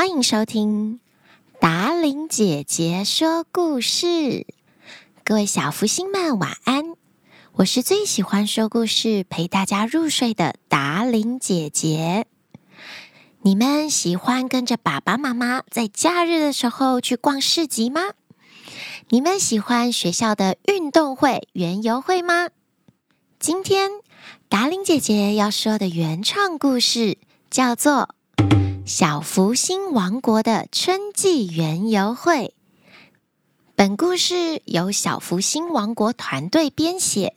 欢迎收听达玲姐姐说故事。各位小福星们，晚安！我是最喜欢说故事、陪大家入睡的达玲姐姐。你们喜欢跟着爸爸妈妈在假日的时候去逛市集吗？你们喜欢学校的运动会、园游会吗？今天达玲姐姐要说的原创故事叫做。小福星王国的春季园游会。本故事由小福星王国团队编写。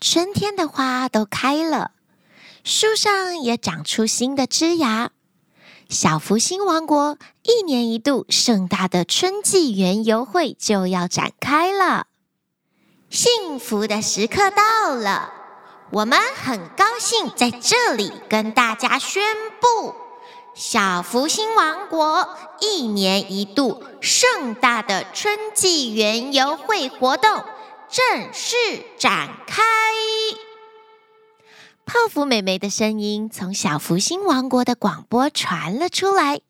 春天的花都开了，树上也长出新的枝芽。小福星王国一年一度盛大的春季园游会就要展开了。幸福的时刻到了。我们很高兴在这里跟大家宣布，小福星王国一年一度盛大的春季园游会活动正式展开。泡芙妹妹的声音从小福星王国的广播传了出来，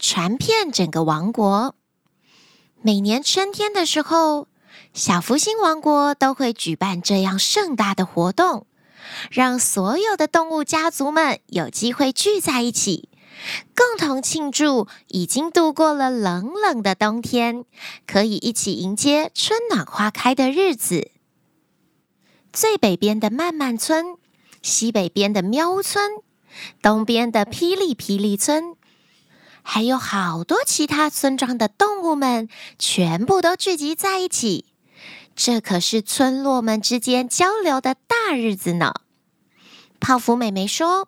传遍整个王国。每年春天的时候，小福星王国都会举办这样盛大的活动。让所有的动物家族们有机会聚在一起，共同庆祝已经度过了冷冷的冬天，可以一起迎接春暖花开的日子。最北边的漫漫村，西北边的喵呜村，东边的霹雳霹雳村，还有好多其他村庄的动物们，全部都聚集在一起。这可是村落们之间交流的大日子呢。泡芙妹妹说：“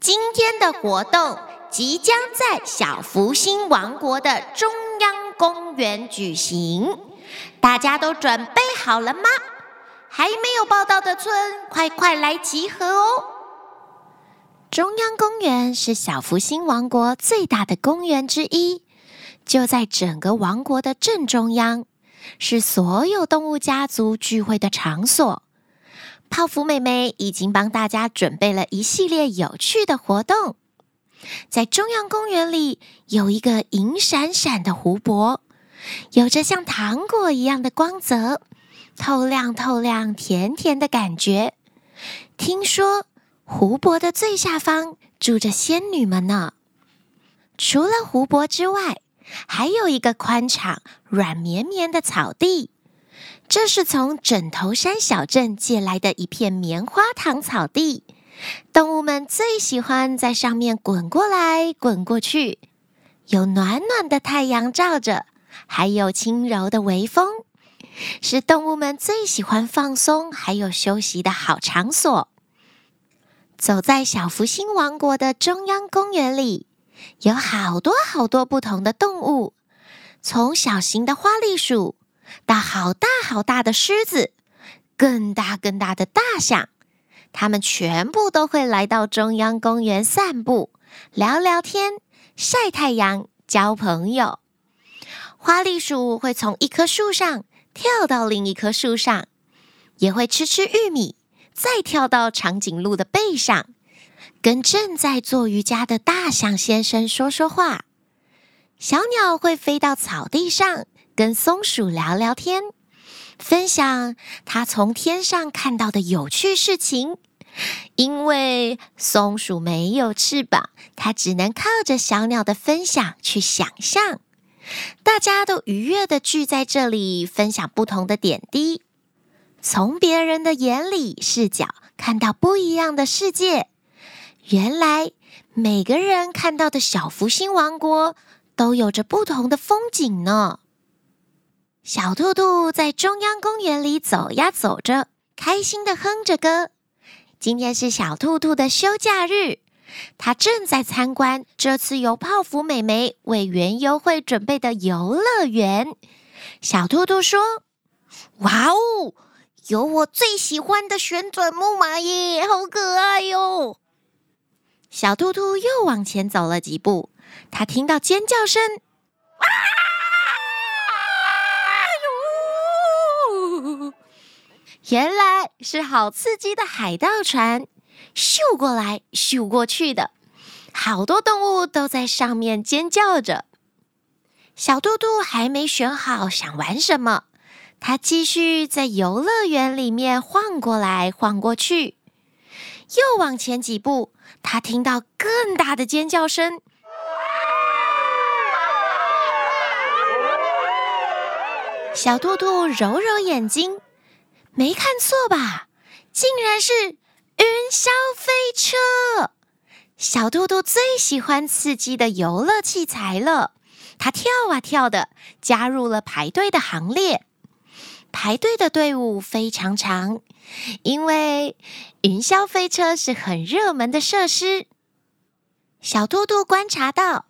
今天的活动即将在小福星王国的中央公园举行，大家都准备好了吗？还没有报到的村，快快来集合哦！”中央公园是小福星王国最大的公园之一，就在整个王国的正中央。是所有动物家族聚会的场所。泡芙妹妹已经帮大家准备了一系列有趣的活动。在中央公园里有一个银闪闪的湖泊，有着像糖果一样的光泽，透亮透亮、甜甜的感觉。听说湖泊的最下方住着仙女们呢。除了湖泊之外，还有一个宽敞、软绵绵的草地，这是从枕头山小镇借来的一片棉花糖草地。动物们最喜欢在上面滚过来滚过去，有暖暖的太阳照着，还有轻柔的微风，是动物们最喜欢放松还有休息的好场所。走在小福星王国的中央公园里。有好多好多不同的动物，从小型的花栗鼠到好大好大的狮子，更大更大的大象，它们全部都会来到中央公园散步、聊聊天、晒太阳、交朋友。花栗鼠会从一棵树上跳到另一棵树上，也会吃吃玉米，再跳到长颈鹿的背上。跟正在做瑜伽的大象先生说说话，小鸟会飞到草地上跟松鼠聊聊天，分享它从天上看到的有趣事情。因为松鼠没有翅膀，它只能靠着小鸟的分享去想象。大家都愉悦的聚在这里，分享不同的点滴，从别人的眼里视角看到不一样的世界。原来每个人看到的小福星王国都有着不同的风景呢。小兔兔在中央公园里走呀走着，开心地哼着歌。今天是小兔兔的休假日，它正在参观这次由泡芙妹妹为园游会准备的游乐园。小兔兔说：“哇哦，有我最喜欢的旋转木马耶，好可爱哟！”小兔兔又往前走了几步，它听到尖叫声，啊！哟！原来是好刺激的海盗船，咻过来咻过去的，好多动物都在上面尖叫着。小兔兔还没选好想玩什么，它继续在游乐园里面晃过来晃过去。又往前几步，它听到更大的尖叫声。小兔兔揉揉眼睛，没看错吧？竟然是云霄飞车！小兔兔最喜欢刺激的游乐器材了。它跳啊跳的，加入了排队的行列。排队的队伍非常长，因为云霄飞车是很热门的设施。小兔兔观察到，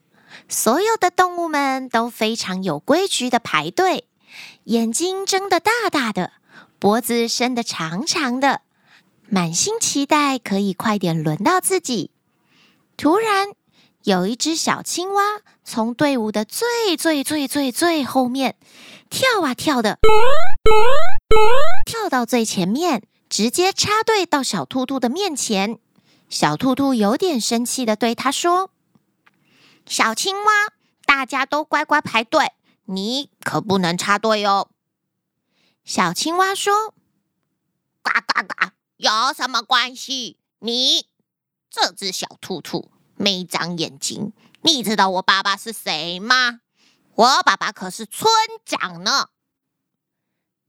所有的动物们都非常有规矩的排队，眼睛睁得大大的，脖子伸得长长的，满心期待可以快点轮到自己。突然，有一只小青蛙从队伍的最最最最最后面跳啊跳的，跳到最前面，直接插队到小兔兔的面前。小兔兔有点生气的对他说：“小青蛙，大家都乖乖排队，你可不能插队哦。”小青蛙说：“呱呱呱，有什么关系？你这只小兔兔。”没长眼睛，你知道我爸爸是谁吗？我爸爸可是村长呢。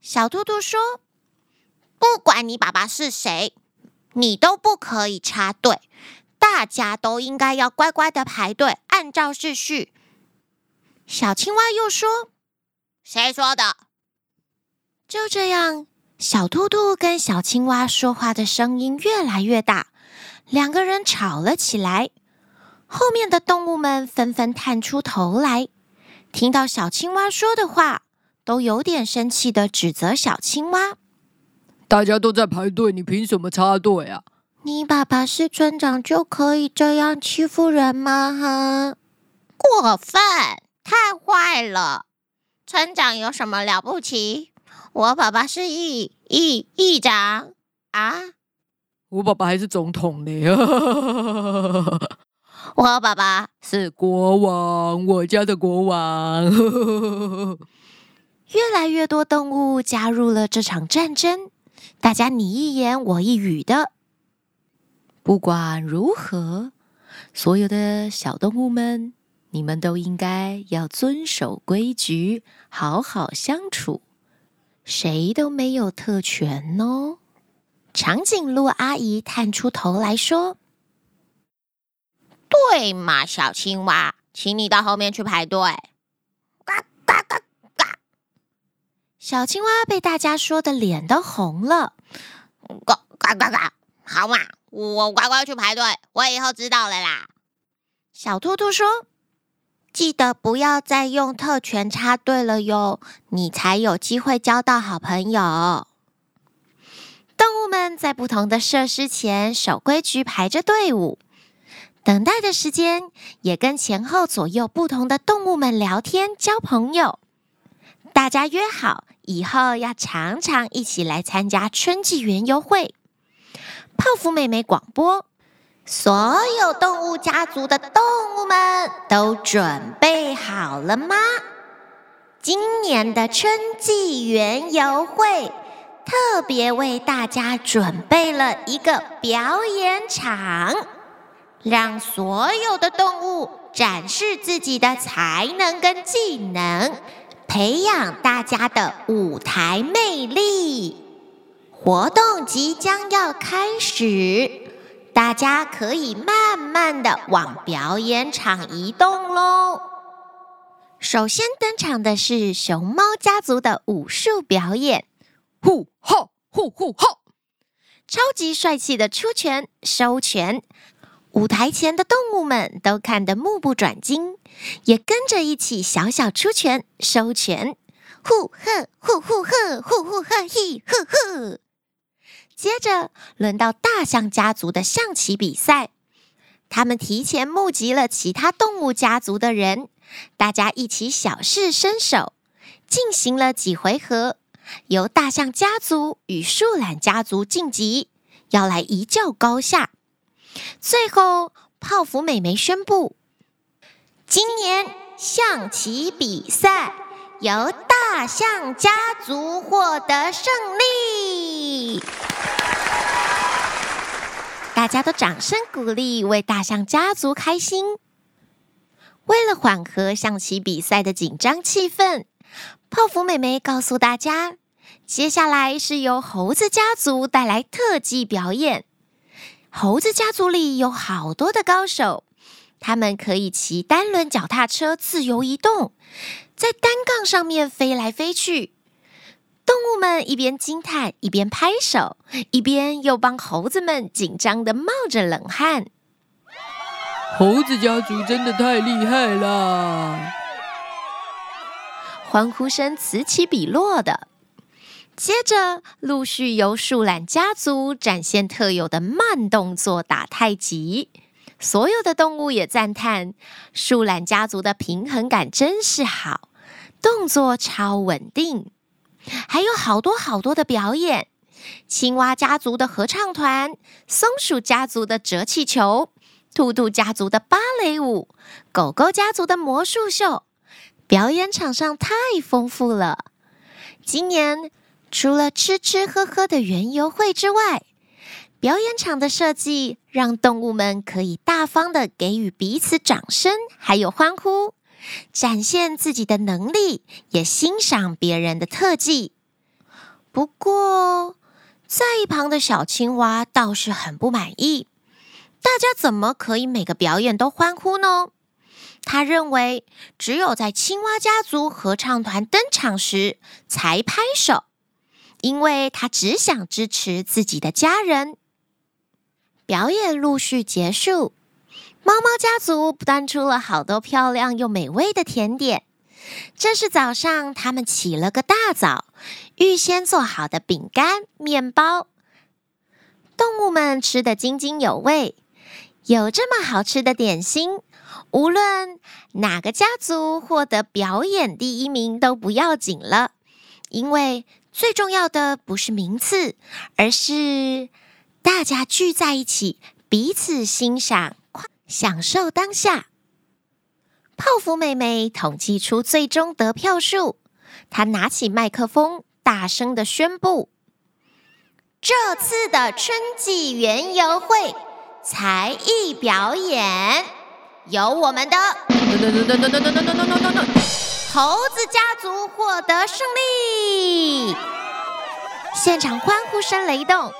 小兔兔说：“不管你爸爸是谁，你都不可以插队，大家都应该要乖乖的排队，按照秩序。”小青蛙又说：“谁说的？”就这样，小兔兔跟小青蛙说话的声音越来越大，两个人吵了起来。后面的动物们纷纷探出头来，听到小青蛙说的话，都有点生气的指责小青蛙：“大家都在排队，你凭什么插队啊？你爸爸是村长就可以这样欺负人吗？哈，过分，太坏了！村长有什么了不起？我爸爸是议议议长啊，我爸爸还是总统呢。”我爸爸是国王，我家的国王。越来越多动物加入了这场战争，大家你一言我一语的。不管如何，所有的小动物们，你们都应该要遵守规矩，好好相处，谁都没有特权哦。长颈鹿阿姨探出头来说。对嘛，小青蛙，请你到后面去排队。呱呱呱呱！小青蛙被大家说的脸都红了。呱呱呱呱！好嘛，我乖乖去排队，我以后知道了啦。小兔兔说：“记得不要再用特权插队了哟，你才有机会交到好朋友。”动物们在不同的设施前守规矩，排着队伍。等待的时间，也跟前后左右不同的动物们聊天交朋友。大家约好以后要常常一起来参加春季园游会。泡芙妹妹广播：所有动物家族的动物们都准备好了吗？今年的春季园游会特别为大家准备了一个表演场。让所有的动物展示自己的才能跟技能，培养大家的舞台魅力。活动即将要开始，大家可以慢慢的往表演场移动喽。首先登场的是熊猫家族的武术表演，呼吼呼呼吼！超级帅气的出拳收拳。舞台前的动物们都看得目不转睛，也跟着一起小小出拳、收拳，呼呵呼呼呵呼呼呵嘿呵呵。接着轮到大象家族的象棋比赛，他们提前募集了其他动物家族的人，大家一起小试身手，进行了几回合，由大象家族与树懒家族晋级，要来一较高下。最后泡芙美眉宣布，今年象棋比赛由大象家族获得胜利。大家都掌声鼓励，为大象家族开心。为了缓和象棋比赛的紧张气氛，泡芙美眉告诉大家，接下来是由猴子家族带来特技表演。猴子家族里有好多的高手，他们可以骑单轮脚踏车自由移动，在单杠上面飞来飞去。动物们一边惊叹，一边拍手，一边又帮猴子们紧张的冒着冷汗。猴子家族真的太厉害了！欢呼声此起彼落的。接着，陆续由树懒家族展现特有的慢动作打太极，所有的动物也赞叹树懒家族的平衡感真是好，动作超稳定。还有好多好多的表演：青蛙家族的合唱团，松鼠家族的折气球。兔兔家族的芭蕾舞，狗狗家族的魔术秀，表演场上太丰富了。今年除了吃吃喝喝的园游会之外，表演场的设计让动物们可以大方的给予彼此掌声，还有欢呼，展现自己的能力，也欣赏别人的特技。不过，在一旁的小青蛙倒是很不满意。大家怎么可以每个表演都欢呼呢？他认为只有在青蛙家族合唱团登场时才拍手，因为他只想支持自己的家人。表演陆续结束，猫猫家族端出了好多漂亮又美味的甜点。这是早上他们起了个大早，预先做好的饼干、面包。动物们吃得津津有味。有这么好吃的点心，无论哪个家族获得表演第一名都不要紧了，因为最重要的不是名次，而是大家聚在一起，彼此欣赏，享受当下。泡芙妹妹统计出最终得票数，她拿起麦克风，大声地宣布：这次的春季园游会。才艺表演有我们的猴子家族获得胜利，现场欢呼声雷动，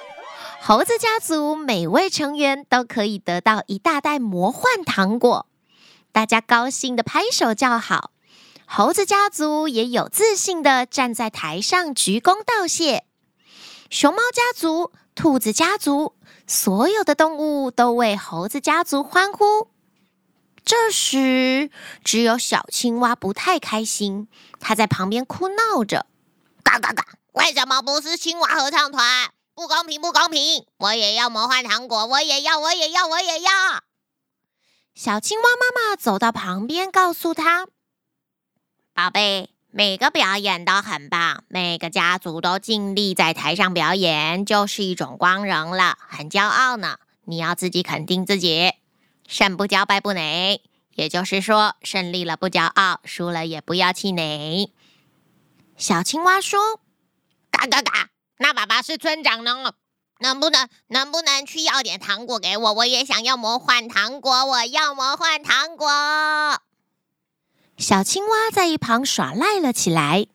猴子家族每位成员都可以得到一大袋魔幻糖果，大家高兴的拍手叫好，猴子家族也有自信的站在台上鞠躬道谢，熊猫家族、兔子家族。所有的动物都为猴子家族欢呼。这时，只有小青蛙不太开心，它在旁边哭闹着：“嘎嘎嘎！为什么不是青蛙合唱团？不公平，不公平！我也要魔幻糖果，我也要，我也要，我也要！”小青蛙妈妈走到旁边，告诉他：“宝贝。”每个表演都很棒，每个家族都尽力在台上表演，就是一种光荣了，很骄傲呢。你要自己肯定自己，胜不骄，败不馁。也就是说，胜利了不骄傲，输了也不要气馁。小青蛙说：“嘎嘎嘎，那爸爸是村长呢，能不能能不能去要点糖果给我？我也想要魔幻糖果，我要魔幻糖果。”小青蛙在一旁耍赖了起来。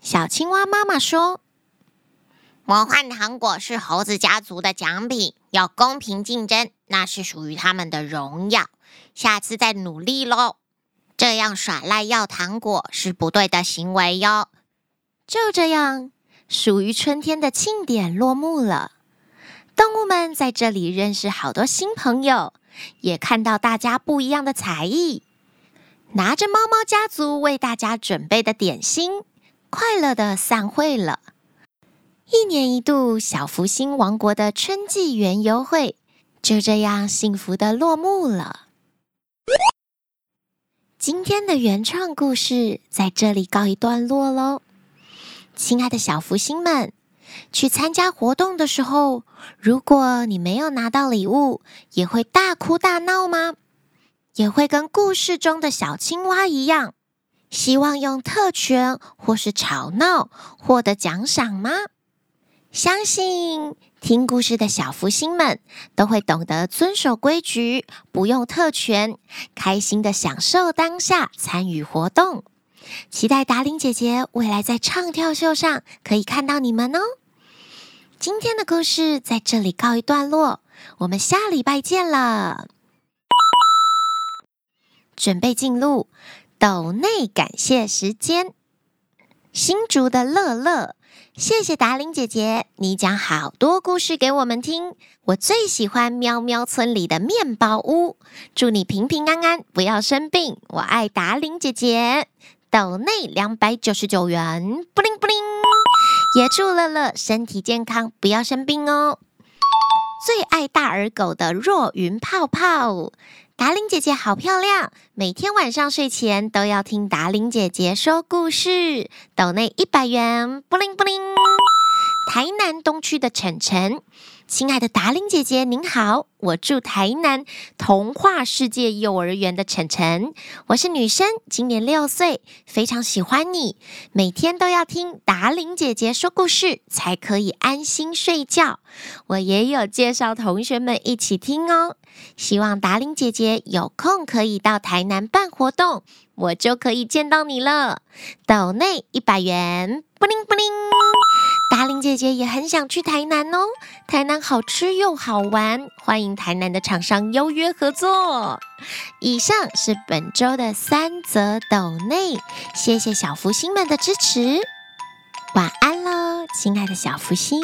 小青蛙妈妈说：“魔幻糖果是猴子家族的奖品，要公平竞争，那是属于他们的荣耀。下次再努力喽！这样耍赖要糖果是不对的行为哟。”就这样，属于春天的庆典落幕了。动物们在这里认识好多新朋友，也看到大家不一样的才艺。拿着猫猫家族为大家准备的点心，快乐的散会了。一年一度小福星王国的春季园游会就这样幸福的落幕了。今天的原创故事在这里告一段落喽。亲爱的小福星们，去参加活动的时候，如果你没有拿到礼物，也会大哭大闹吗？也会跟故事中的小青蛙一样，希望用特权或是吵闹获得奖赏吗？相信听故事的小福星们都会懂得遵守规矩，不用特权，开心的享受当下，参与活动。期待达令姐姐未来在唱跳秀上可以看到你们哦。今天的故事在这里告一段落，我们下礼拜见了。准备进入抖内感谢时间，新竹的乐乐。谢谢达伶姐姐，你讲好多故事给我们听。我最喜欢喵喵村里的面包屋。祝你平平安安，不要生病。我爱达伶姐姐。抖内两百九十九元，布灵布灵。也祝乐乐身体健康，不要生病哦。最爱大耳狗的若云泡泡。达玲姐姐好漂亮，每天晚上睡前都要听达玲姐姐说故事。斗内一百元，布灵布灵。台南东区的晨晨。亲爱的达伶姐姐您好，我住台南童话世界幼儿园的晨晨，我是女生，今年六岁，非常喜欢你，每天都要听达伶姐姐说故事才可以安心睡觉。我也有介绍同学们一起听哦，希望达伶姐姐有空可以到台南办活动，我就可以见到你了。抖内一百元，布灵布灵。达玲姐姐也很想去台南哦，台南好吃又好玩，欢迎台南的厂商邀约合作。以上是本周的三则抖内，谢谢小福星们的支持，晚安喽，亲爱的小福星。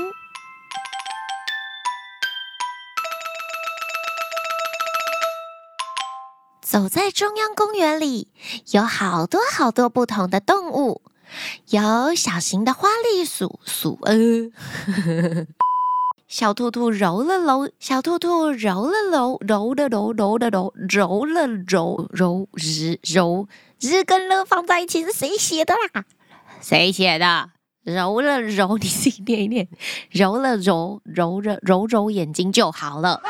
走在中央公园里，有好多好多不同的动物。有小型的花栗鼠鼠，呃，小兔兔揉了揉，小兔兔揉了揉，揉了揉，揉了揉，揉了揉，揉日揉日跟乐放在一起是谁写的啦？谁写的？揉了揉，你自己念一念，揉了揉，揉了揉揉眼睛就好了。